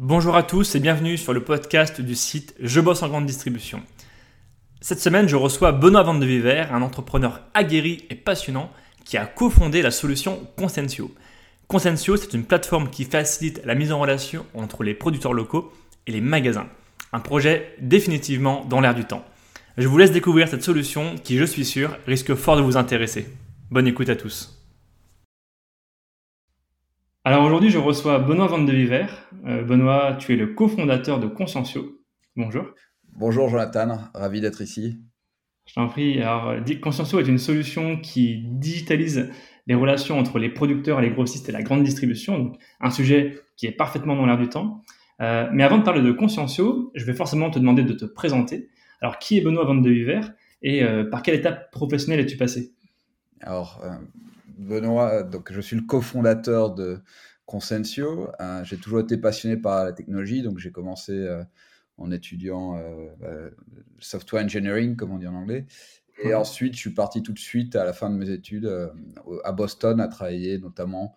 Bonjour à tous et bienvenue sur le podcast du site Je bosse en grande distribution. Cette semaine, je reçois Benoît Van de un entrepreneur aguerri et passionnant qui a cofondé la solution Consensio. Consensio, c'est une plateforme qui facilite la mise en relation entre les producteurs locaux et les magasins. Un projet définitivement dans l'air du temps. Je vous laisse découvrir cette solution qui, je suis sûr, risque fort de vous intéresser. Bonne écoute à tous. Alors aujourd'hui, je reçois Benoît Van de Viver. Euh, Benoît, tu es le cofondateur de Conscientio. Bonjour. Bonjour Jonathan, ravi d'être ici. Je t'en prie. Alors, Conscientio est une solution qui digitalise les relations entre les producteurs, les grossistes et la grande distribution. Donc, un sujet qui est parfaitement dans l'air du temps. Euh, mais avant de parler de Conscientio, je vais forcément te demander de te présenter. Alors, qui est Benoît Van de Viver et euh, par quelle étape professionnelle es-tu passé? Alors, Benoît, donc je suis le cofondateur de Consensio. Euh, j'ai toujours été passionné par la technologie, donc j'ai commencé euh, en étudiant euh, software engineering, comme on dit en anglais. Et ensuite, je suis parti tout de suite à la fin de mes études à Boston à travailler notamment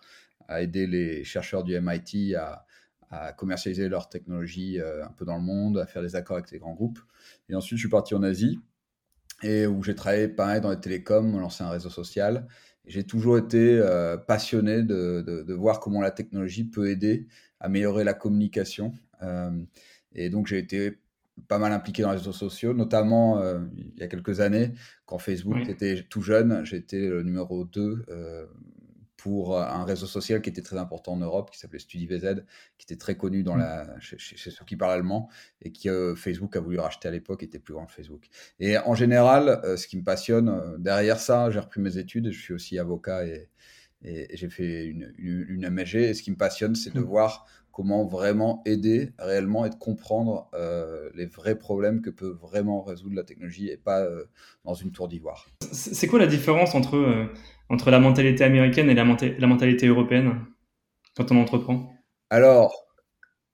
à aider les chercheurs du MIT à, à commercialiser leur technologie un peu dans le monde, à faire des accords avec les grands groupes. Et ensuite, je suis parti en Asie et où j'ai travaillé pareil dans les télécoms, lancé un réseau social. J'ai toujours été euh, passionné de, de, voir comment la technologie peut aider à améliorer la communication. Euh, et donc, j'ai été pas mal impliqué dans les réseaux sociaux, notamment euh, il y a quelques années, quand Facebook était tout jeune. J'étais le numéro 2 pour un réseau social qui était très important en Europe, qui s'appelait StudiVZ, qui était très connu dans mmh. la, chez, ceux qui parlent allemand, et qui euh, Facebook a voulu racheter à l'époque, était plus grand que Facebook. Et en général, euh, ce qui me passionne, euh, derrière ça, j'ai repris mes études, je suis aussi avocat et, et, j'ai fait une, une, MSG, et ce qui me passionne, c'est de mmh. voir comment vraiment aider réellement et de comprendre les vrais problèmes que peut vraiment résoudre la technologie et pas dans une tour d'ivoire. C'est quoi la différence entre entre la mentalité américaine et la, la mentalité européenne quand on entreprend? Alors,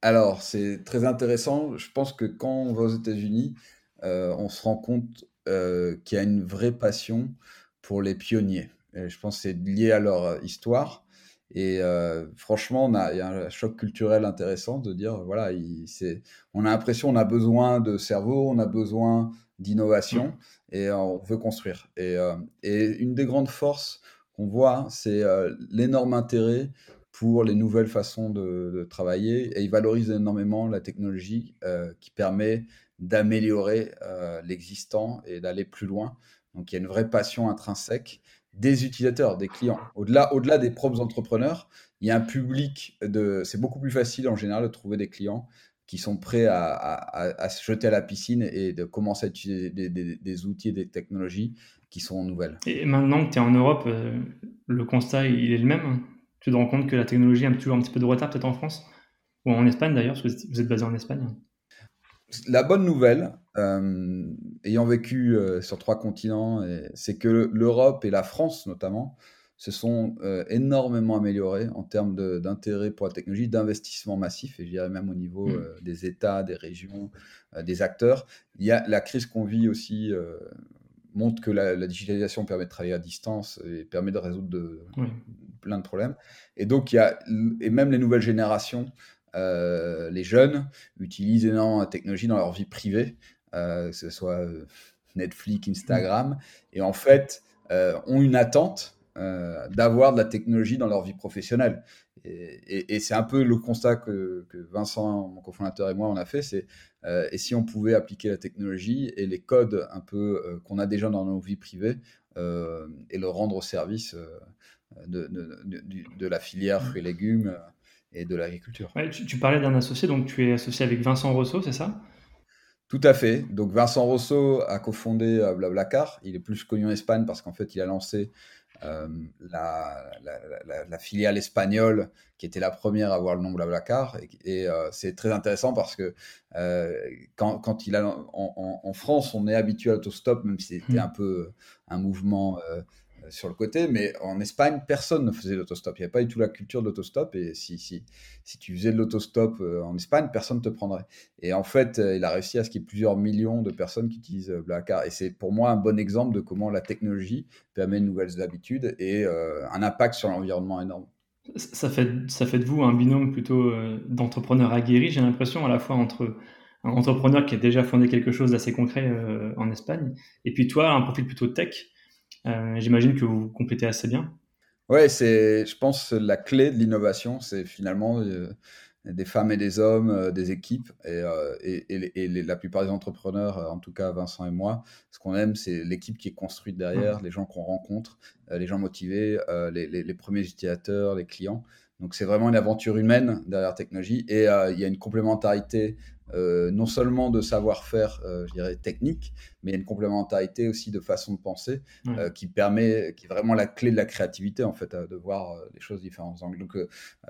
alors c'est très intéressant. Je pense que quand on va aux États-Unis, euh, on se rend compte euh, qu'il y a une vraie passion pour les pionniers. Et je pense que c'est lié à leur histoire. Et euh, franchement, il y a un choc culturel intéressant de dire, voilà, il, on a l'impression on a besoin de cerveau, on a besoin d'innovation et on veut construire. Et, et, une des grandes forces qu'on voit, c'est l'énorme intérêt pour les nouvelles façons de, travailler et ils valorisent énormément la technologie qui permet d'améliorer l'existant et d'aller plus loin. Donc il y a une vraie passion intrinsèque des utilisateurs, des clients. Au-delà, au-delà des propres entrepreneurs, il y a un public de. C'est beaucoup plus facile en général de trouver des clients qui sont prêts à, se jeter à la piscine et de commencer à utiliser des, outils et des technologies qui sont nouvelles. Et maintenant que tu es en Europe, euh, le constat il est le même. Tu te rends compte que la technologie a toujours un petit peu de retard peut-être en France ou en Espagne d'ailleurs, parce que vous êtes basé en Espagne. La bonne nouvelle, euh, ayant vécu euh, sur trois continents, c'est que l'Europe et la France notamment se sont énormément améliorés en termes d'intérêt pour la technologie, d'investissement massif, et je dirais même au niveau mmh. des États, des régions, des acteurs. Il y a la crise qu'on vit aussi montre que la, digitalisation permet de travailler à distance et permet de résoudre de, plein de problèmes. Et donc, il y a, et même les nouvelles générations, euh, les jeunes, utilisent énormément la technologie dans leur vie privée, euh, que ce soit euh, Netflix, Instagram, et en fait, ont une attente d'avoir de la technologie dans leur vie professionnelle. Et, c'est un peu le constat que, Vincent, mon cofondateur et moi, on a fait, c'est et si on pouvait appliquer la technologie et les codes un peu qu'on a déjà dans nos vies privées et le rendre au service de, de, la filière fruits et légumes et de l'agriculture. tu, parlais d'un associé, donc tu es associé avec Vincent Rousseau, c'est ça? Tout à fait. Donc Vincent Rousseau a cofondé Blablacar. Il est plus connu en Espagne parce qu'en fait, il a lancé euh, la, la, filiale espagnole qui était la première à avoir le nom Blablacar. Et, et euh, c'est très intéressant parce que euh, quand, quand, il a en, en, France, on est habitué à l'autostop, même si c'était mmh. un peu un mouvement sur le côté, mais en Espagne, personne ne faisait l'autostop. Il n'y avait pas du tout la culture de l'autostop. Et si, si, si tu faisais de l'autostop euh, en Espagne, personne ne te prendrait. Et en fait, euh, il a réussi à ce qu'il y ait plusieurs millions de personnes qui utilisent euh, Blablacar. Et c'est pour moi un bon exemple de comment la technologie permet de nouvelles habitudes et un impact sur l'environnement énorme. Ça fait, ça fait de vous un binôme plutôt d'entrepreneurs aguerris, j'ai l'impression, à la fois entre un entrepreneur qui a déjà fondé quelque chose d'assez concret en Espagne, et puis toi, un profil plutôt tech. J'imagine que vous complétez assez bien. Ouais, c'est, je pense, la clé de l'innovation, c'est finalement euh, des femmes et des hommes, euh, des équipes, et, euh, et, la plupart des entrepreneurs, en tout cas Vincent et moi, ce qu'on aime, c'est l'équipe qui est construite derrière, les gens qu'on rencontre, les gens motivés, les, les, premiers utilisateurs, les clients. Donc c'est vraiment une aventure humaine derrière la technologie, et il y a une complémentarité euh, non seulement de savoir-faire, euh, je dirais, technique, mais une complémentarité aussi de façon de penser euh, qui permet, qui est vraiment la clé de la créativité, en fait, de voir les choses différentes. Donc,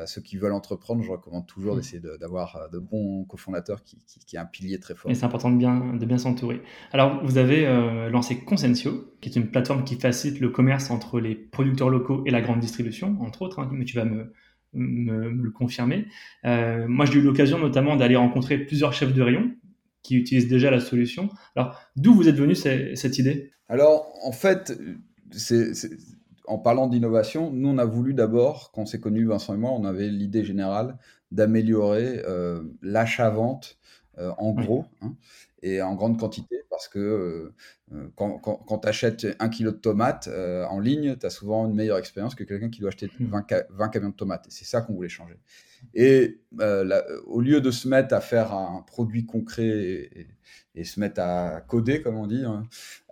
ceux qui veulent entreprendre, je recommande toujours mm. d'essayer d'avoir de, bons cofondateurs qui, qui, est un pilier très fort. Et c'est important de bien, de bien s'entourer. Alors, vous avez lancé Consensio, qui est une plateforme qui facilite le commerce entre les producteurs locaux et la grande distribution, entre autres, hein, mais tu vas me me, le confirmer. Euh, moi, j'ai eu l'occasion notamment d'aller rencontrer plusieurs chefs de rayon qui utilisent déjà la solution. Alors, d'où vous êtes venu cette idée? Alors, en fait, c'est, en parlant d'innovation, nous, on a voulu d'abord, quand on s'est connu, Vincent et moi, on avait l'idée générale d'améliorer euh, l'achat-vente euh, en gros. Hein et en grande quantité parce que euh, euh, quand, quand, tu achètes un kilo de tomates euh, en ligne, tu as souvent une meilleure expérience que quelqu'un qui doit acheter 20, mmh. 20 camions de tomates. Et c'est ça qu'on voulait changer. Et au lieu de se mettre à faire un produit concret et, et se mettre à coder, comme on dit. Hein.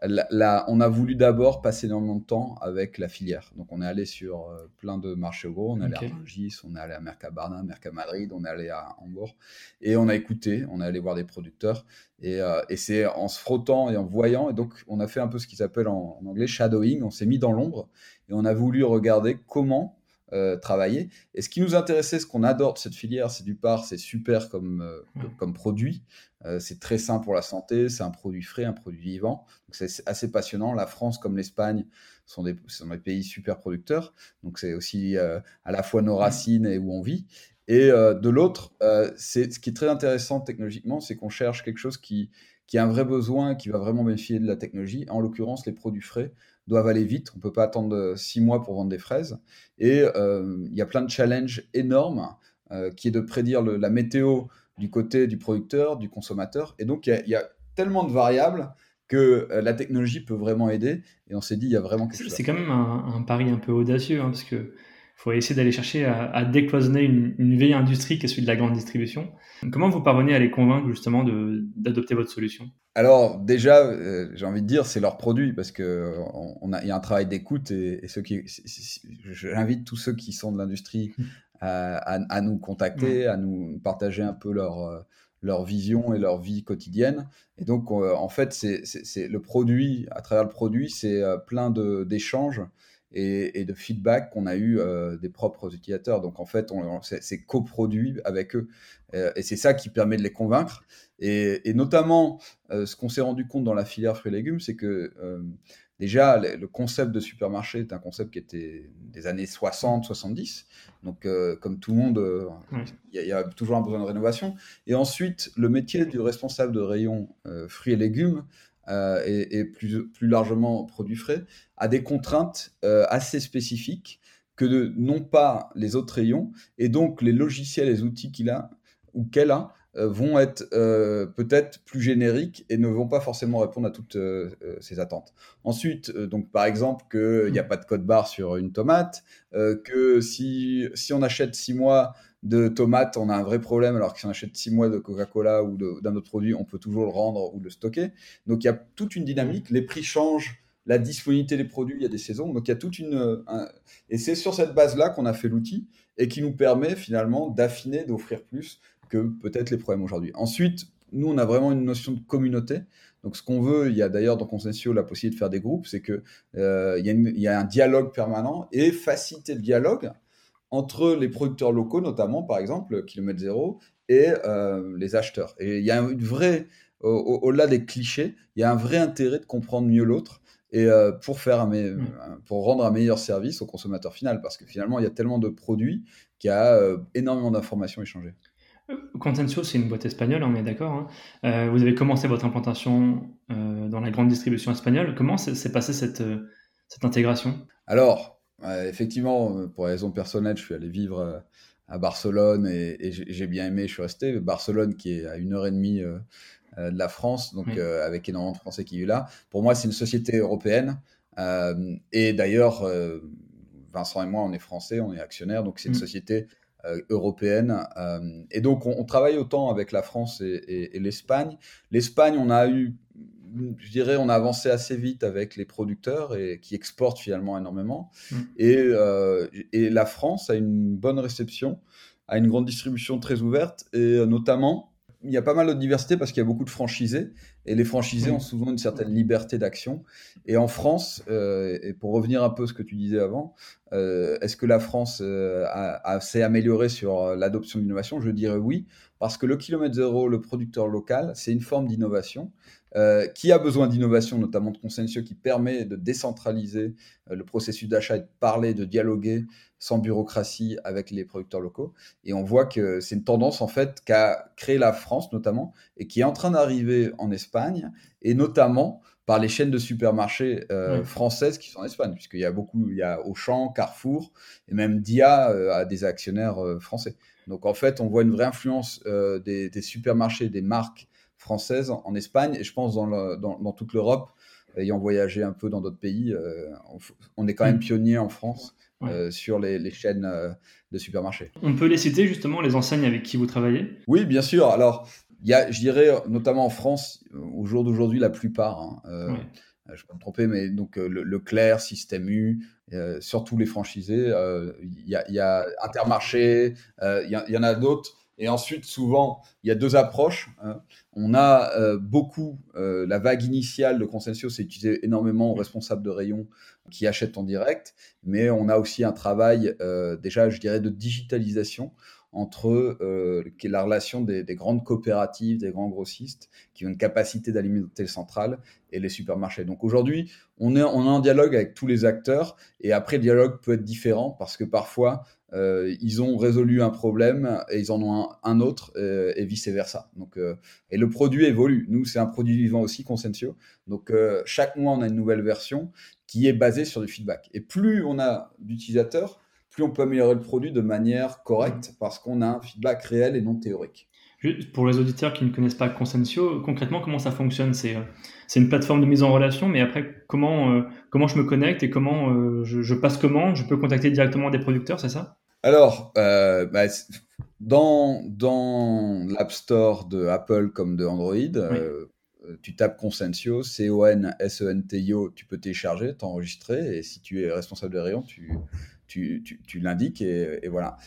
Là, on a voulu d'abord passer énormément de temps avec la filière. Donc, on est allé sur euh, plein de marchés gros. On est allé à Rungis, on est allé à Mercabarna, Mercamadrid, on est allé à Hambourg. Et on a écouté, on est allé voir des producteurs. Et, euh, et c'est en se frottant et en voyant. Et donc, on a fait un peu ce qu'ils appellent en, en anglais shadowing. On s'est mis dans l'ombre et on a voulu regarder comment euh, travailler. Et ce qui nous intéressait, ce qu'on adore de cette filière, c'est du part, c'est super comme, euh, comme produit. Euh, c'est très sain pour la santé, c'est un produit frais, un produit vivant. C'est assez passionnant. La France comme l'Espagne sont des, sont des pays super producteurs. Donc c'est aussi à la fois nos racines et où on vit. Et de l'autre, c'est ce qui est très intéressant technologiquement, c'est qu'on cherche quelque chose qui, qui a un vrai besoin, qui va vraiment bénéficier de la technologie. En l'occurrence, les produits frais doivent aller vite. On ne peut pas attendre euh, six mois pour vendre des fraises. Et euh, il y a plein de challenges énormes euh, qui est de prédire la météo du côté du producteur, du consommateur. Et donc, il y, a tellement de variables que la technologie peut vraiment aider. Et on s'est dit, il y a vraiment quelque chose. C'est quand même un, pari un peu audacieux, hein, parce que faut essayer d'aller chercher à, décloisonner une, une, vieille industrie qui est celui de la grande distribution. Comment vous parvenez à les convaincre justement d'adopter votre solution? Alors déjà, euh, j'ai envie de dire, c'est leur produit parce que on, a, y a un travail d'écoute et, ceux qui, j'invite tous ceux qui sont de l'industrie à, nous contacter, à nous partager un peu leur euh, leur vision et leur vie quotidienne. Et donc, en fait, c'est le produit, à travers le produit, c'est euh, plein d'échanges et, de feedback qu'on a eu euh, des propres utilisateurs. Donc en fait, c'est coproduit avec eux. Euh, et c'est ça qui permet de les convaincre. Et, notamment, euh, ce qu'on s'est rendu compte dans la filière fruits et légumes, c'est que déjà, le, concept de supermarché est un concept qui était des années 60, 70. Donc comme tout le monde, il y, a toujours un besoin de rénovation. Et ensuite, le métier du responsable de rayon fruits et légumes euh, et, plus, plus, largement produits frais, a des contraintes euh, assez spécifiques que n'ont pas les autres rayons. Et donc, les logiciels, les outils qu'il a ou qu'elle a euh, vont être peut-être plus génériques et ne vont pas forcément répondre à toutes ces attentes. Ensuite, donc par exemple qu'il n'y a pas de code barre sur une tomate, que si, si on achète six mois de tomates, on a un vrai problème, alors que si on achète 6 mois de Coca-Cola ou d'un autre produit, on peut toujours le rendre ou le stocker. Donc il y a toute une dynamique, les prix changent, la disponibilité des produits, il y a des saisons, donc il y a toute une... Et c'est sur cette base-là qu'on a fait l'outil et qui nous permet finalement d'affiner, d'offrir plus que peut-être les problèmes aujourd'hui. Ensuite, nous, on a vraiment une notion de communauté. Donc, ce qu'on veut, il y a d'ailleurs dans Consensio la possibilité de faire des groupes, c'est qu'il euh, y, a un dialogue permanent et faciliter le dialogue entre les producteurs locaux, notamment, par exemple, Kilomètre Zéro, et euh, les acheteurs. Et il y a une vraie, au-delà des clichés, il y a un vrai intérêt de comprendre mieux l'autre et euh, pour, faire mm. pour rendre un meilleur service au consommateur final, parce que finalement, il y a tellement de produits qu'il y a euh, énormément d'informations échangées. Consensio, c'est une boîte espagnole, on est d'accord. Hein. vous avez commencé votre implantation dans la grande distribution espagnole. Comment s'est passée cette, cette intégration? Alors, Effectivement, pour raison personnelle, je suis allé vivre à Barcelone et, j'ai bien aimé, je suis resté. Barcelone qui est à une heure et demie de la France, donc avec énormément de Français qui vivent là. Pour moi, c'est une société européenne. et d'ailleurs, Vincent et moi, on est français, on est actionnaires, donc c'est une mmh. société euh, européenne. Euh, et donc, on, travaille autant avec la France et, l'Espagne. L'Espagne, on a eu, je dirais, on a avancé assez vite avec les producteurs et qui exportent finalement énormément. Mmh. Et, euh, et la France a une bonne réception, a une grande distribution très ouverte et notamment il y a pas mal de diversité parce qu'il y a beaucoup de franchisés et les franchisés ont souvent une certaine liberté d'action. Et en France, euh, et pour revenir un peu à ce que tu disais avant, euh, est-ce que la France euh, s'est améliorée sur l'adoption de l'innovation? Je dirais oui, parce que le kilomètre zéro, le producteur local, c'est une forme d'innovation. Qui a besoin d'innovation, notamment de Consensio, qui permet de décentraliser le processus d'achat et de parler, de dialoguer sans bureaucratie avec les producteurs locaux. Et on voit que c'est une tendance en fait qu'a créé la France notamment et qui est en train d'arriver en Espagne et notamment par les chaînes de supermarchés euh, françaises qui sont en Espagne, puisqu'il y a beaucoup, il y a Auchan, Carrefour et même Dia euh, a des actionnaires euh, français. Donc en fait, on voit une vraie influence des, supermarchés, des marques françaises en, Espagne et je pense dans, dans, toute l'Europe, ayant voyagé un peu dans d'autres pays, on, est quand même mm. pionnier en France euh, sur les, chaînes euh, de supermarchés. On peut les citer justement, les enseignes avec qui vous travaillez? Oui, bien sûr. Alors, il y a, je dirais, notamment en France, au jour d'aujourd'hui, la plupart, hein, euh, je peux me tromper, mais donc Leclerc, Système U, surtout les franchisés, il y, a Intermarché, il y, en a d'autres. Et ensuite, souvent, il y a deux approches. Hein. On a beaucoup, la vague initiale de Consensio, c'est utilisé énormément aux responsables de rayon qui achètent en direct, mais on a aussi un travail euh, déjà, je dirais, de digitalisation entre euh, la relation des, grandes coopératives, des grands grossistes, qui ont une capacité d'alimenter le central, et les supermarchés. Donc aujourd'hui, est, on est en dialogue avec tous les acteurs, et après, le dialogue peut être différent, parce que parfois, euh, ils ont résolu un problème et ils en ont un, autre euh, et vice versa. Donc, euh, et le produit évolue. Nous, c'est un produit vivant aussi, Consensio. Donc, chaque mois, on a une nouvelle version qui est basée sur du feedback. Et plus on a d'utilisateurs, plus on peut améliorer le produit de manière correcte parce qu'on a un feedback réel et non théorique. Pour les auditeurs qui ne connaissent pas Consensio, concrètement, comment ça fonctionne? C'est c'est une plateforme de mise en relation, mais après, comment, comment je me connecte et comment je, je, passe comment Je peux contacter directement des producteurs, c'est ça? Alors, euh, bah, dans, dans l'App Store de Apple comme de Android, euh, tu tapes Consensio, C-O-N-S-E-N-T-I-O, tu peux télécharger, t'enregistrer, et si tu es responsable des rayons, tu, tu, tu, l'indiques, et, voilà.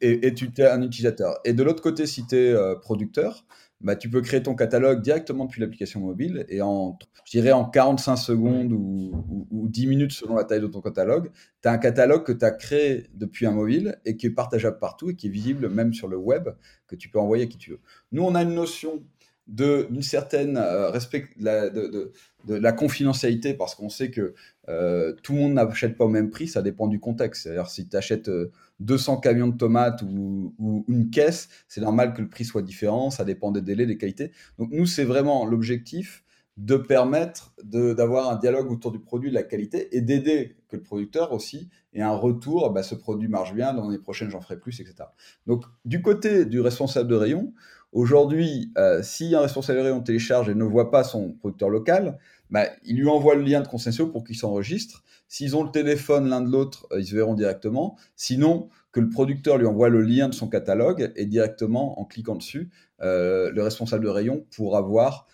Et, tu es un utilisateur. Et de l'autre côté, si tu es euh, producteur, bah, tu peux créer ton catalogue directement depuis l'application mobile et en, je dirais en 45 secondes ou, ou, 10 minutes selon la taille de ton catalogue, tu as un catalogue que tu as créé depuis un mobile et qui est partageable partout et qui est visible même sur le web, que tu peux envoyer à qui tu veux. Nous, on a une notion d'une certaine euh, respect de, de, de, la confidentialité parce qu'on sait que euh, tout le monde n'achète pas au même prix, ça dépend du contexte. C'est-à-dire si tu achètes 200 euh, camions de tomates ou, ou une caisse, c'est normal que le prix soit différent, ça dépend des délais, des qualités. Donc nous, c'est vraiment l'objectif de permettre d'avoir un dialogue autour du produit, de la qualité, et d'aider que le producteur aussi ait un retour, bah, ce produit marche bien, dans les prochaines j'en ferai plus, etc. Donc du côté du responsable de rayon, Aujourd'hui, euh, si un responsable rayon télécharge et ne voit pas son producteur local, bah, il lui envoie le lien de Consensio pour qu'il s'enregistre. S'ils ont le téléphone l'un de l'autre, euh, ils se verront directement. Sinon, que le producteur lui envoie le lien de son catalogue et directement, en cliquant dessus, euh, le responsable de rayon pourra voir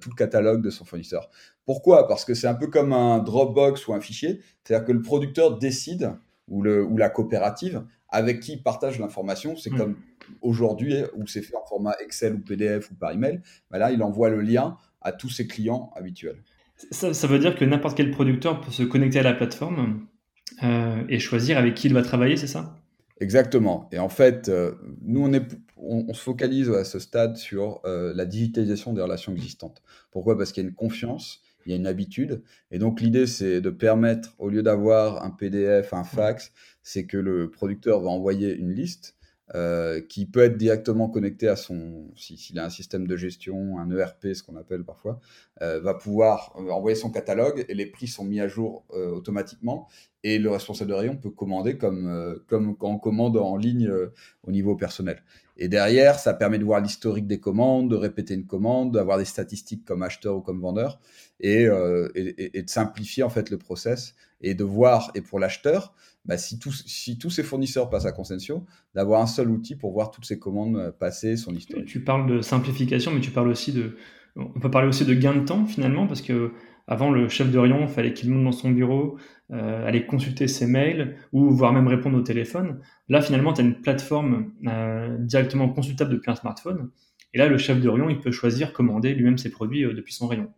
tout le catalogue de son fournisseur. Pourquoi? Parce que c'est un peu comme un Dropbox ou un fichier. C'est-à-dire que le producteur décide, ou la coopérative, avec qui il partage l'information. C'est mmh. comme aujourd'hui, où c'est fait en format Excel ou PDF ou par email, bah là, il envoie le lien à tous ses clients habituels. Ça, veut dire que n'importe quel producteur peut se connecter à la plateforme euh, et choisir avec qui il va travailler, c'est ça? Exactement. Et en fait, euh, nous, on, est, on, se focalise à ce stade sur euh, la digitalisation des relations existantes. Pourquoi? Parce qu'il y a une confiance, il y a une habitude. Et donc, l'idée, c'est de permettre, au lieu d'avoir un PDF, un fax, c'est que le producteur va envoyer une liste euh, qui peut être directement connecté à son, s'il a un système de gestion, un ERP, ce qu'on appelle parfois, euh, va pouvoir envoyer son catalogue et les prix sont mis à jour automatiquement. Et le responsable de rayon peut commander comme, comme quand on commande en ligne au niveau personnel. Et derrière, ça permet de voir l'historique des commandes, de répéter une commande, d'avoir des statistiques comme acheteur ou comme vendeur, et, et, et, de simplifier en fait le process et de voir, et pour l'acheteur, bah, si, tous, ces fournisseurs passent à Consensio, d'avoir un seul outil pour voir toutes ces commandes euh, passer, son historique. Tu parles de simplification, mais tu parles aussi de. On peut parler aussi de gain de temps finalement, parce que avant, le chef de rayon, il fallait qu'il monte dans son bureau, euh, aller consulter ses mails ou voire même répondre au téléphone. Là, finalement, tu as une plateforme euh, directement consultable depuis un smartphone. Et là, le chef de rayon, il peut choisir, commander lui-même ses produits depuis son rayon.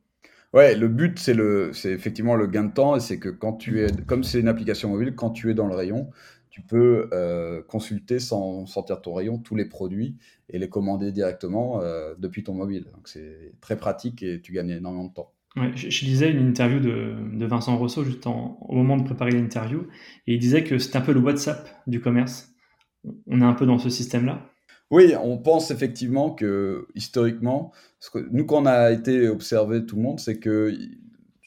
Ouais, le but, c'est le, c'est effectivement le gain de temps, et c'est que quand tu es, comme c'est une application mobile, quand tu es dans le rayon, tu peux euh, consulter sans sortir ton rayon tous les produits et les commander directement euh, depuis ton mobile. Donc c'est très pratique et tu gagnes énormément de temps. Ouais, je, lisais une interview de, de Vincent Rousseau juste au moment de préparer l'interview, et il disait que c'est un peu le WhatsApp du commerce. On est un peu dans ce système-là. Oui, on pense effectivement que historiquement, ce que, nous quand on a été observé tout le monde, c'est que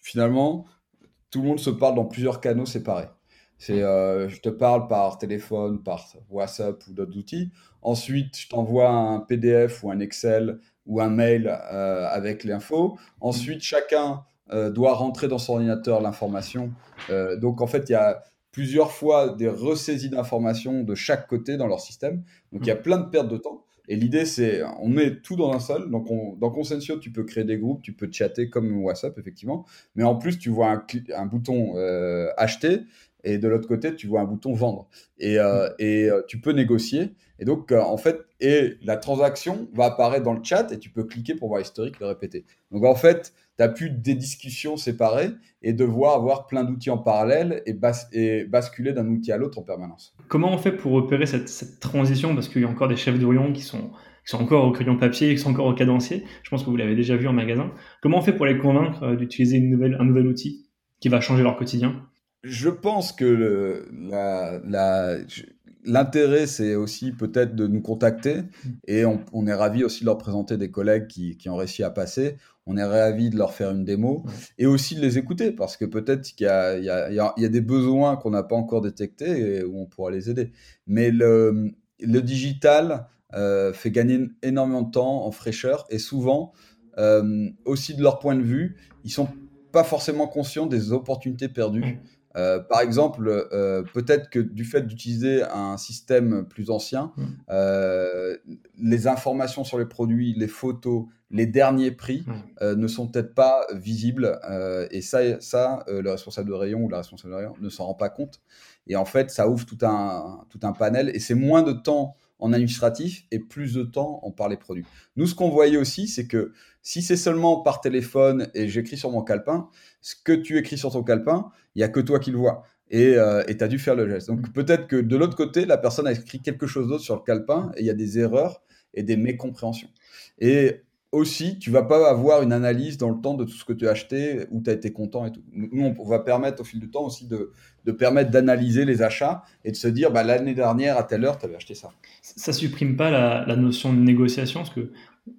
finalement tout le monde se parle dans plusieurs canaux séparés. C'est euh, je te parle par téléphone, par WhatsApp ou d'autres outils. Ensuite, je t'envoie un PDF ou un Excel ou un mail euh, avec l'info. Ensuite, chacun euh, doit rentrer dans son ordinateur l'information. donc en fait, il y a plusieurs fois des ressaisies d'informations de chaque côté dans leur système. Donc il y a plein de pertes de temps. Et l'idée, c'est, on met tout dans un seul. Donc, dans Consensio, tu peux créer des groupes, tu peux chatter comme WhatsApp, effectivement. Mais en plus, tu vois un, un bouton euh, acheter et de l'autre côté, tu vois un bouton vendre. Et, euh, et euh, tu peux négocier. Et donc, en fait, et la transaction va apparaître dans le chat et tu peux cliquer pour voir l'historique, le répéter. Donc, en fait, tu n'as plus des discussions séparées et devoir avoir plein d'outils en parallèle et, basculer d'un outil à l'autre en permanence. Comment on fait pour opérer cette, transition? Parce qu'il y a encore des chefs de rayon qui sont, qui sont encore au crayon papier, qui sont encore au cadencier. Je pense que vous l'avez déjà vu en magasin. Comment on fait pour les convaincre euh, d'utiliser un nouvel outil qui va changer leur quotidien? Je pense que l'intérêt, c'est aussi peut-être de nous contacter. Et on, est ravi aussi de leur présenter des collègues qui, qui, ont réussi à passer. On est ravi de leur faire une démo. Et aussi de les écouter parce que peut-être qu'il y, a, des besoins qu'on n'a pas encore détectés et où on pourra les aider. Mais le, digital euh, fait gagner énormément de temps en fraîcheur et souvent, euh, aussi de leur point de vue, ils sont pas forcément conscients des opportunités perdues. Euh, par exemple, euh, peut-être que du fait d'utiliser un système plus ancien, mm. euh, les informations sur les produits, les photos, les derniers prix mm. ne sont peut-être pas visibles. et ça, ça le responsable de rayon ou la responsable de rayon ne s'en rend pas compte. Et en fait, ça ouvre tout un, tout un panel et c'est moins de temps en administratif et plus de temps en par les produits. Nous, ce qu'on voyait aussi, c'est que si c'est seulement par téléphone et j'écris sur mon calepin, ce que tu écris sur ton calepin, il n'y a que toi qui le vois. Et euh, tu as dû faire le geste. Donc mm. peut-être que de l'autre côté, la personne a écrit quelque chose d'autre sur le calepin et il y a des erreurs et des mécompréhensions. Et aussi, tu vas pas avoir une analyse dans le temps de tout ce que tu as acheté, où tu as été content et tout. Nous, on va permettre au fil du temps aussi de, de permettre d'analyser les achats et de se dire, bah, l'année dernière, à telle heure, tu avais acheté ça. Ça supprime pas la, la notion de négociation, parce qu'il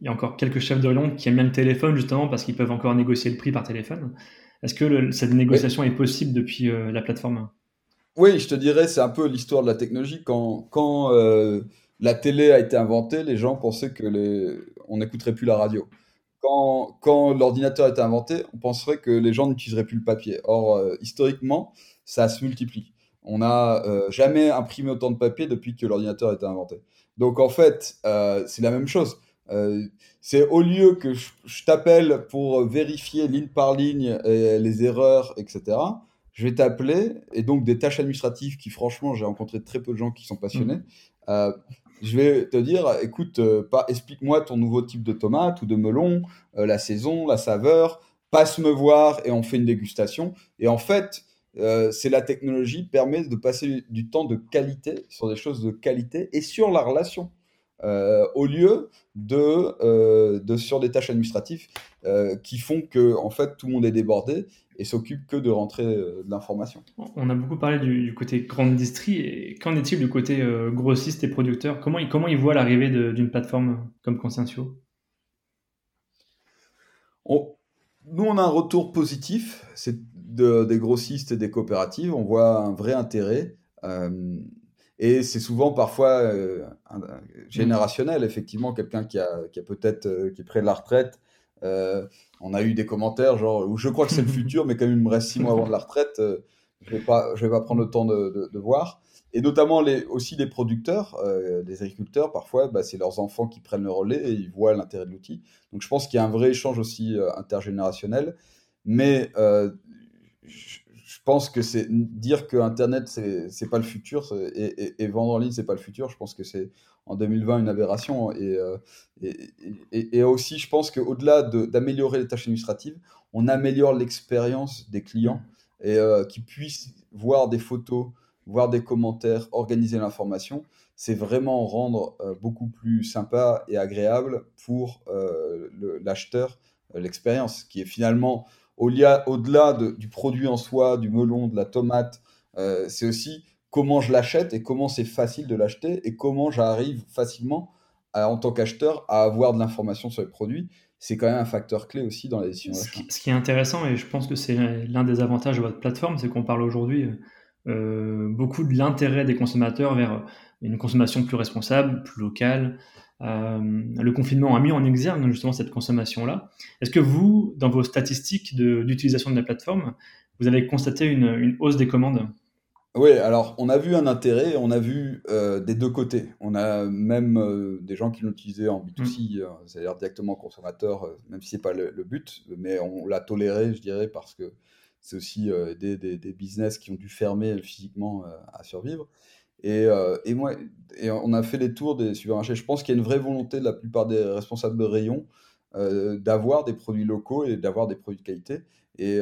y a encore quelques chefs de rayon qui aiment bien le téléphone, justement, parce qu'ils peuvent encore négocier le prix par téléphone. Est-ce que cette négociation est possible depuis euh, la plateforme? Oui, je te dirais, c'est un peu l'histoire de la technologie. Quand, quand euh, la télé a été inventée, les gens pensaient que les... on n'écouterait plus la radio. Quand, quand l'ordinateur a été inventé, on penserait que les gens n'utiliseraient plus le papier. Or, euh, historiquement, ça se multiplie. On n'a jamais imprimé autant de papier depuis que l'ordinateur a été inventé. Donc, en fait, c'est la même chose. Euh, c'est au lieu que je, t'appelle pour vérifier ligne par ligne les erreurs, etc. Je vais t'appeler et donc des tâches administratives qui, franchement, j'ai rencontré très peu de gens qui sont passionnés. Mmh. Euh, je vais te dire, écoute, euh, explique-moi ton nouveau type de tomate ou de melon, la saison, la saveur, passe me voir et on fait une dégustation. Et en fait, c'est la technologie permet de passer du temps de qualité sur des choses de qualité et sur la relation au lieu de sur des tâches administratives qui font que en fait tout le monde est débordé et s'occupe que de rentrer de l'information. On a beaucoup parlé du, côté grande distri et qu'en est-il du côté grossiste et producteur? Comment, comment ils voient l'arrivée d'une plateforme comme Conscientio nous, on a un retour positif c'est de, des grossistes et des coopératives. On voit un vrai intérêt. Euh, et c'est souvent parfois euh, générationnel, effectivement, quelqu'un qui a, qui a peut-être euh, qui est près de la retraite. On a eu des commentaires genre où je crois que c'est le futur, mais quand même il me reste six mois avant de la retraite, je vais pas je vais pas prendre le temps de, de voir et notamment les, aussi les producteurs, euh, les agriculteurs, parfois, bah, c'est leurs enfants qui prennent le relais et ils voient l'intérêt de l'outil. Donc je pense qu'il y a un vrai échange aussi euh, intergénérationnel. Mais euh, je pense que c'est dire que Internet, c'est n'est pas le futur et, et, vendre en ligne, c'est pas le futur. Je pense que c'est en 2020 une aberration. Et, et, et aussi, je pense qu'au-delà d'améliorer les tâches administratives, on améliore l'expérience des clients et qui puissent voir des photos voir des commentaires, organiser l'information, c'est vraiment rendre euh, beaucoup plus sympa et agréable pour euh, l'acheteur euh, l'expérience, qui est finalement au-delà du produit en soi, du melon, de la tomate, c'est aussi comment je l'achète et comment c'est facile de l'acheter et comment j'arrive facilement en tant qu'acheteur à avoir de l'information sur les produits. C'est quand même un facteur clé aussi dans la décision. Ce qui est intéressant, et je pense que c'est l'un des avantages de votre plateforme, c'est qu'on parle aujourd'hui euh, beaucoup de l'intérêt des consommateurs vers une consommation plus responsable, plus locale. Euh, le confinement a mis en exergue justement cette consommation-là. Est-ce que vous, dans vos statistiques d'utilisation de, la plateforme, vous avez constaté une, hausse des commandes? Oui, alors on a vu un intérêt, on a vu euh, des deux côtés. On a même des gens qui l'ont utilisé en B2C, mmh. c'est-à-dire directement consommateur, même si ce n'est pas le, but, mais on l'a toléré, je dirais, parce que c'est aussi euh, des, des, business qui ont dû fermer physiquement euh, à survivre. Et, euh, et, moi, et on a fait les tours des supermarchés. Je pense qu'il y a une vraie volonté de la plupart des responsables de rayon d'avoir des produits locaux et d'avoir des produits de qualité. Et,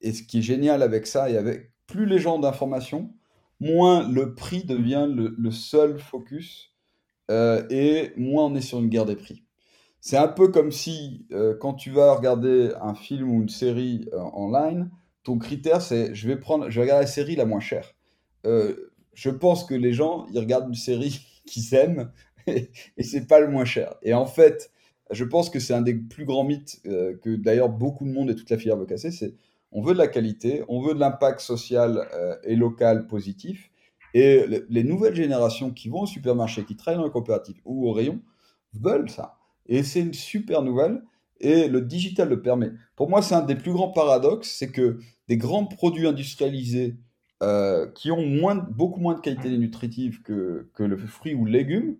et, ce qui est génial avec ça, et avec plus les gens d'information, moins le prix devient le, seul focus et moins on est sur une guerre des prix. C'est un peu comme si, euh, quand tu vas regarder un film ou une série euh, online, ton critère, c'est je vais prendre, je vais regarder la série la moins chère. Euh, je pense que les gens, ils regardent une série qu'ils aiment et, et c'est pas le moins cher. Et en fait, je pense que c'est un des plus grands mythes que d'ailleurs beaucoup de monde et toute la filière veut casser. C'est on veut de la qualité, on veut de l'impact social et local positif. Et les nouvelles générations qui vont au supermarché, qui travaillent dans la coopérative ou au rayon, veulent ça. Et c'est une super nouvelle. Et le digital le permet. Pour moi, c'est un des plus grands paradoxes, c'est que des grands produits industrialisés euh, qui ont moins, beaucoup moins de qualité nutritive que, que le fruit ou le légume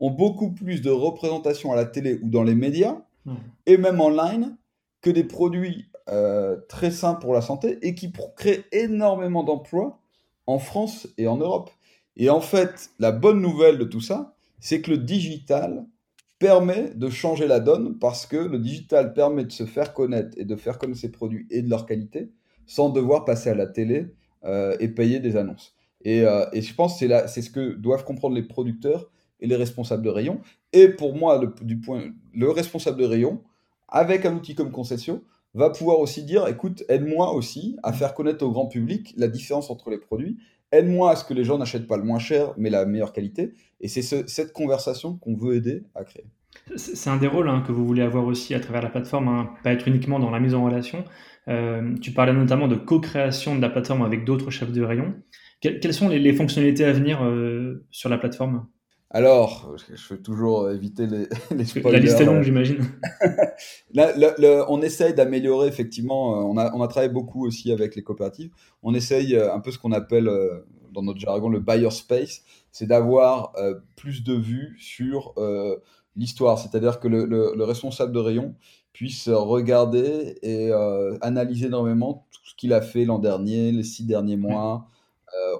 ont beaucoup plus de représentation à la télé ou dans les médias, mmh. et même en ligne, que des produits euh, très sains pour la santé et qui créent énormément d'emplois en France et en Europe. Et en fait, la bonne nouvelle de tout ça, c'est que le digital permet de changer la donne parce que le digital permet de se faire connaître et de faire connaître ses produits et de leur qualité sans devoir passer à la télé euh, et payer des annonces. Et, euh, je pense que c'est ce que doivent comprendre les producteurs et les responsables de rayon. Et pour moi, le, du point, le responsable de rayon, avec un outil comme Concession, va pouvoir aussi dire, écoute, aide-moi aussi à faire connaître au grand public la différence entre les produits, aide-moi à ce que les gens n'achètent pas le moins cher, mais la meilleure qualité, et c'est cette conversation qu'on veut aider à créer. C'est un des rôles hein, que vous voulez avoir aussi à travers la plateforme, hein, pas être uniquement dans la mise en relation. Euh, tu parlais notamment de co-création de la plateforme avec d'autres chefs de rayon. quelles sont les, fonctionnalités à venir euh, sur la plateforme? Alors, je veux toujours éviter les, les spoilers. La liste est longue, j'imagine. on essaye d'améliorer, effectivement, euh, on a, on a, travaillé beaucoup aussi avec les coopératives. On essaye un peu ce qu'on appelle, dans notre jargon, le buyer space c'est d'avoir euh, plus de vues sur euh, l'histoire. C'est-à-dire que le, responsable de rayon puisse regarder et euh, analyser énormément tout ce qu'il a fait l'an dernier, les six derniers mois.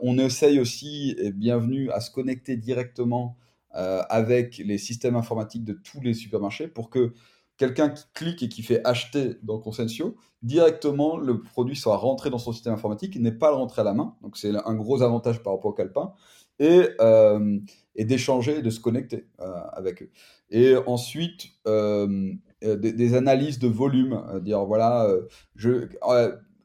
On essaye aussi, et bienvenue, à se connecter directement avec les systèmes informatiques de tous les supermarchés pour que quelqu'un qui clique et qui fait acheter dans Consensio, directement le produit soit rentré dans son système informatique et n'est pas le rentré à la main. Donc c'est un gros avantage par rapport au calepin. Et, euh, et d'échanger, de se connecter avec eux. Et ensuite, des, analyses de volume, dire voilà, je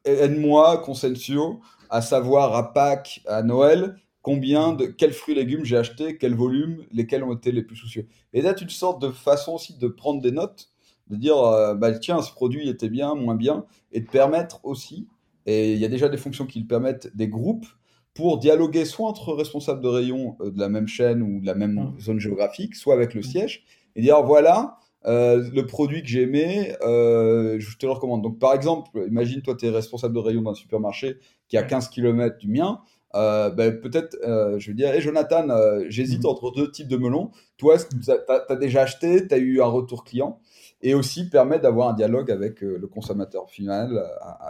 aide-moi, Consensio, à savoir à Pâques, à Noël, combien de quels fruits et légumes j'ai acheté, quel volume, lesquels ont été les plus soucieux. Et là, une sorte de façon aussi de prendre des notes, de dire bah, tiens, ce produit était bien, moins bien, et de permettre aussi et il y a déjà des fonctions qui permettent des groupes pour dialoguer soit entre responsables de rayon euh, de la même chaîne ou de la même mmh. zone géographique, soit avec le mmh. siège, et dire voilà, euh, le produit que j'ai aimé, euh, je te le recommande. Donc par exemple, imagine toi tu es responsable de rayon d'un supermarché qui a 15 km du mien, ben, peut-être je vais dire, hey, Jonathan, j'hésite mmh. entre deux types de melons, toi tu as, déjà acheté, tu as eu un retour client, et aussi permet d'avoir un dialogue avec euh, le consommateur final.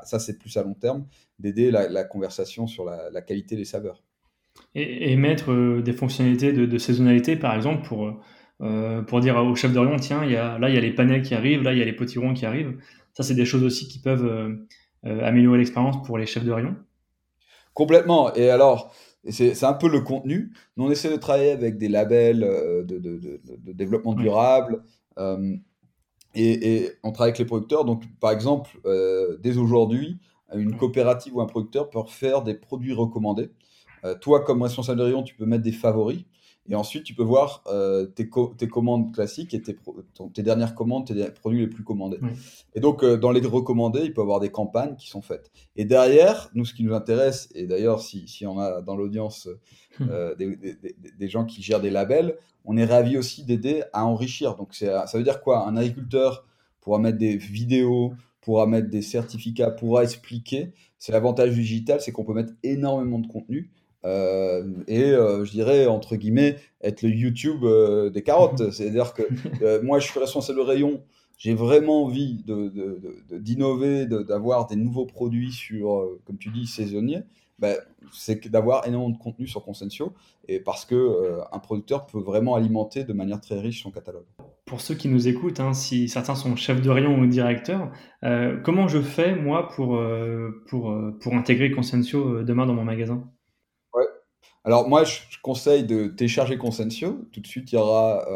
ça, c'est plus à long terme, d'aider la, conversation sur la, qualité des saveurs. Et, mettre euh, des fonctionnalités de, saisonnalité, par exemple, pour, euh, pour dire au chef de rayon, tiens, y a, là, il y a les panais qui arrivent, là, il y a les potirons qui arrivent. Ça, c'est des choses aussi qui peuvent améliorer l'expérience pour les chefs de rayon. Complètement. Et alors, c'est un peu le contenu. Nous, on essaie de travailler avec des labels de, de, de, développement durable. Et, on travaille avec les producteurs. Donc, par exemple, euh, dès aujourd'hui, une coopérative ou un producteur peut faire des produits recommandés. Euh, toi, comme responsable de rayon, tu peux mettre des favoris. Et ensuite, tu peux voir euh, tes, tes, commandes classiques et tes, tes, dernières commandes, tes produits les plus commandés. Et donc, dans les recommandés, il peut y avoir des campagnes qui sont faites. Et derrière, nous, ce qui nous intéresse, et d'ailleurs, si, si on a dans l'audience hum. des, des, des, gens qui gèrent des labels, on est ravi aussi d'aider à enrichir. Donc ça veut dire quoi? Un agriculteur pourra mettre des vidéos, pourra mettre des certificats, pourra expliquer. C'est l'avantage du digital, c'est qu'on peut mettre énormément de contenu. Euh, et euh, je dirais, entre guillemets, être le YouTube euh, des carottes. C'est-à-dire que moi, je suis responsable de rayon. J'ai vraiment envie d'innover, de, d'avoir des nouveaux produits sur, comme tu dis, saisonniers. Ben, c'est d'avoir énormément de contenu sur Consensio et parce que un producteur peut vraiment alimenter de manière très riche son catalogue. Pour ceux qui nous écoutent, hein, si certains sont chefs de rayon ou directeurs, comment je fais moi pour, pour, pour intégrer Consensio demain dans mon magasin? Alors moi, je, conseille de télécharger Consensio. Tout de suite, il y aura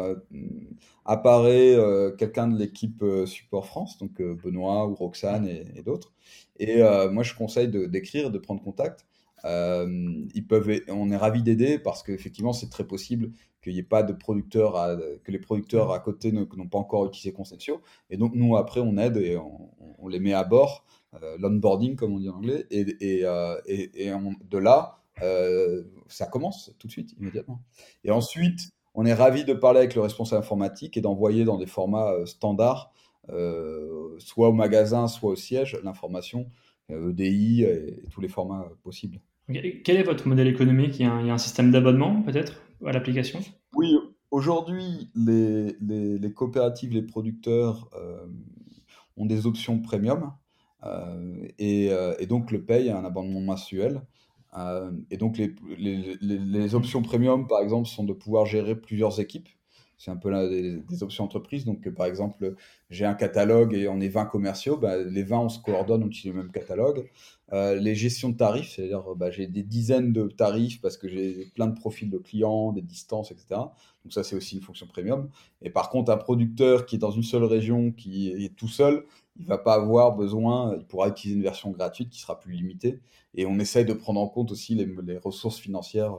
apparaît quelqu'un de l'équipe Support France, donc Benoît ou Roxane et, d'autres. Et moi, je conseille d'écrire, de prendre contact euh, ils peuvent, on est ravi d'aider parce qu'effectivement, c'est très possible qu'il n'y ait pas de producteurs, que les producteurs à côté n'ont pas encore utilisé Conceptio. Et donc, nous, après, on aide et on, les met à bord, euh, l'onboarding, comme on dit en anglais. Et, et, euh, et, de là, ça commence tout de suite, immédiatement. Et ensuite, on est ravi de parler avec le responsable informatique et d'envoyer dans des formats standards, soit au magasin, soit au siège, l'information, EDI et tous les formats possibles. Quel est votre modèle économique? Il y, a un, système d'abonnement peut-être à l'application? Oui, aujourd'hui, les, les, coopératives, les producteurs euh, ont des options premium euh, et, euh, et, donc le paye un abonnement mensuel. Et donc les, les, options premium, par exemple, sont de pouvoir gérer plusieurs équipes. C'est un peu là des, options entreprises. Donc, par exemple, j'ai un catalogue et on est 20 commerciaux. Bah, les 20, on se coordonne, on utilise le même catalogue. Euh, les gestions de tarifs, c'est-à-dire bah, j'ai des dizaines de tarifs parce que j'ai plein de profils de clients, des distances, etc. Donc ça, c'est aussi une fonction premium. Et par contre, un producteur qui est dans une seule région, qui est tout seul, il va pas avoir besoin, il pourra utiliser une version gratuite qui sera plus limitée. Et on essaye de prendre en compte aussi les, ressources financières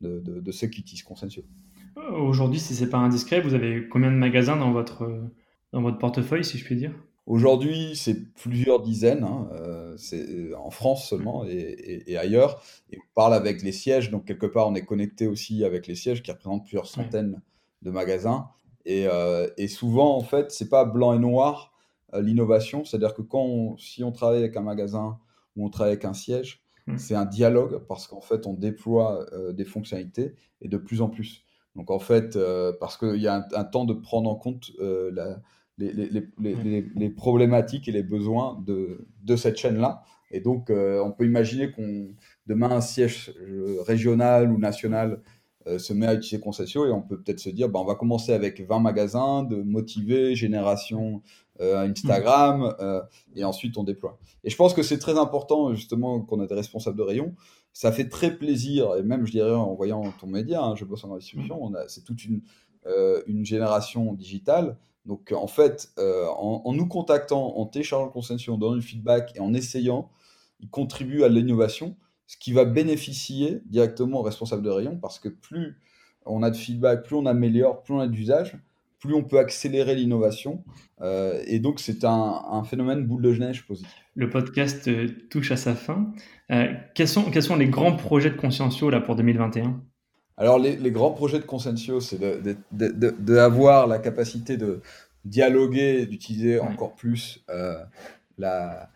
de, ceux qui utilisent Consensio. Aujourd'hui, si c'est pas indiscret, vous avez combien de magasins dans votre, dans votre portefeuille, si je puis dire? Aujourd'hui, c'est plusieurs dizaines, hein, euh, c'est euh, en France seulement et, ailleurs. Et on parle avec les sièges, donc quelque part, on est connecté aussi avec les sièges qui représentent plusieurs centaines de magasins. Euh, et, souvent, en fait, c'est pas blanc et noir l'innovation, c'est-à-dire que quand si on travaille avec un magasin ou on travaille avec un siège, mmh. c'est un dialogue parce qu'en fait, on déploie des fonctionnalités et de plus en plus. Donc en fait, parce qu'il y a un, un, temps de prendre en compte la les, les, les, problématiques et les besoins de, de cette chaîne-là. Et donc, euh, on peut imaginer qu'on demain un siège euh, régional ou national euh, se met à utiliser Concessio et on peut peut-être se dire, bah, on va commencer avec 20 magasins, de motiver, génération Instagram, et ensuite on déploie. Et je pense que c'est très important justement qu'on ait des responsables de rayon, ça fait très plaisir, et même je dirais en voyant ton média, hein, je bosse en distribution, c'est toute une, une génération digitale. Donc en fait, en, nous contactant, en téléchargeant le consensus, en donnant du feedback et en essayant, ils contribuent à l'innovation, ce qui va bénéficier directement aux responsables de rayon parce que plus on a de feedback, plus on améliore, plus on a d'usage, plus on peut accélérer l'innovation. Euh, et donc, c'est un, phénomène boule de neige positif. Le podcast euh, touche à sa fin. Euh, quels, sont, quels sont les grands projets de Conscientio là, pour 2021 Alors, les, grands projets de Conscientio, c'est d'avoir la capacité de dialoguer, d'utiliser encore plus la,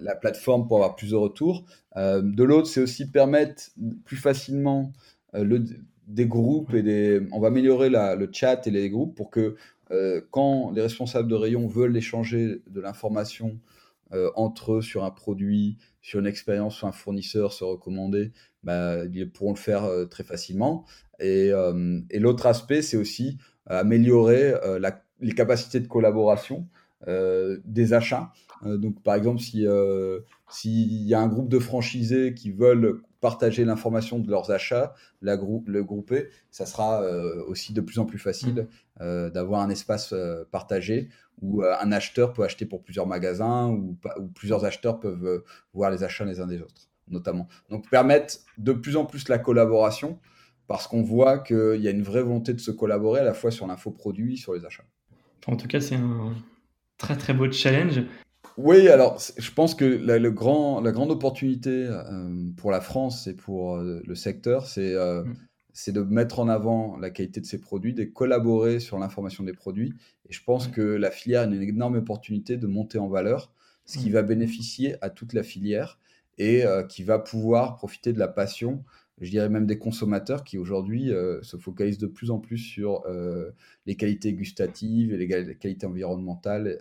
la plateforme pour avoir plus de retours. de l'autre, c'est aussi permettre plus facilement le, des groupes et des. On va améliorer le chat et les groupes pour que euh, quand les responsables de rayon veulent échanger de l'information euh, entre eux sur un produit, sur une expérience, sur un fournisseur, se recommander, bah, ils pourront le faire euh, très facilement. Et, l'autre aspect, c'est aussi améliorer les capacités de collaboration des achats. donc, par exemple, si s'il y a un groupe de franchisés qui veulent partager l'information de leurs achats, la le grouper, ça sera euh, aussi de plus en plus facile mmh. euh, d'avoir un espace euh, partagé où un acheteur peut acheter pour plusieurs magasins ou, plusieurs acheteurs peuvent voir les achats les uns des autres, notamment. Donc permettre de plus en plus la collaboration parce qu'on voit qu'il y a une vraie volonté de se collaborer à la fois sur l'infoproduit, sur les achats. En tout cas, c'est un très très beau challenge. Oui, alors je pense que la, le grand, la grande opportunité euh, pour la France et pour euh, le secteur, euh, mm. c'est de mettre en avant la qualité de ses produits, de collaborer sur l'information des produits. Et je pense mm. que la filière a une énorme opportunité de monter en valeur, ce qui mm. va bénéficier à toute la filière et qui va pouvoir profiter de la passion, je dirais même des consommateurs qui aujourd'hui se focalisent de plus en plus sur les qualités gustatives et les qualités environnementales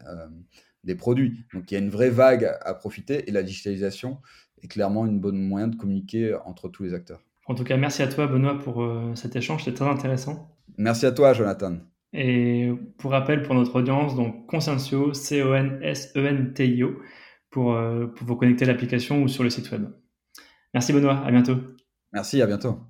des produits. Donc il y a une vraie vague à profiter et la digitalisation est clairement une bonne moyen de communiquer entre tous les acteurs. En tout cas, merci à toi Benoît pour euh, cet échange, c'était très intéressant. Merci à toi Jonathan. Et pour rappel pour notre audience, donc Consensio, C-O-N-S-E-N-T-I-O, pour, euh, pour vous connecter à l'application ou sur le site web. Merci Benoît, à bientôt. Merci, à bientôt.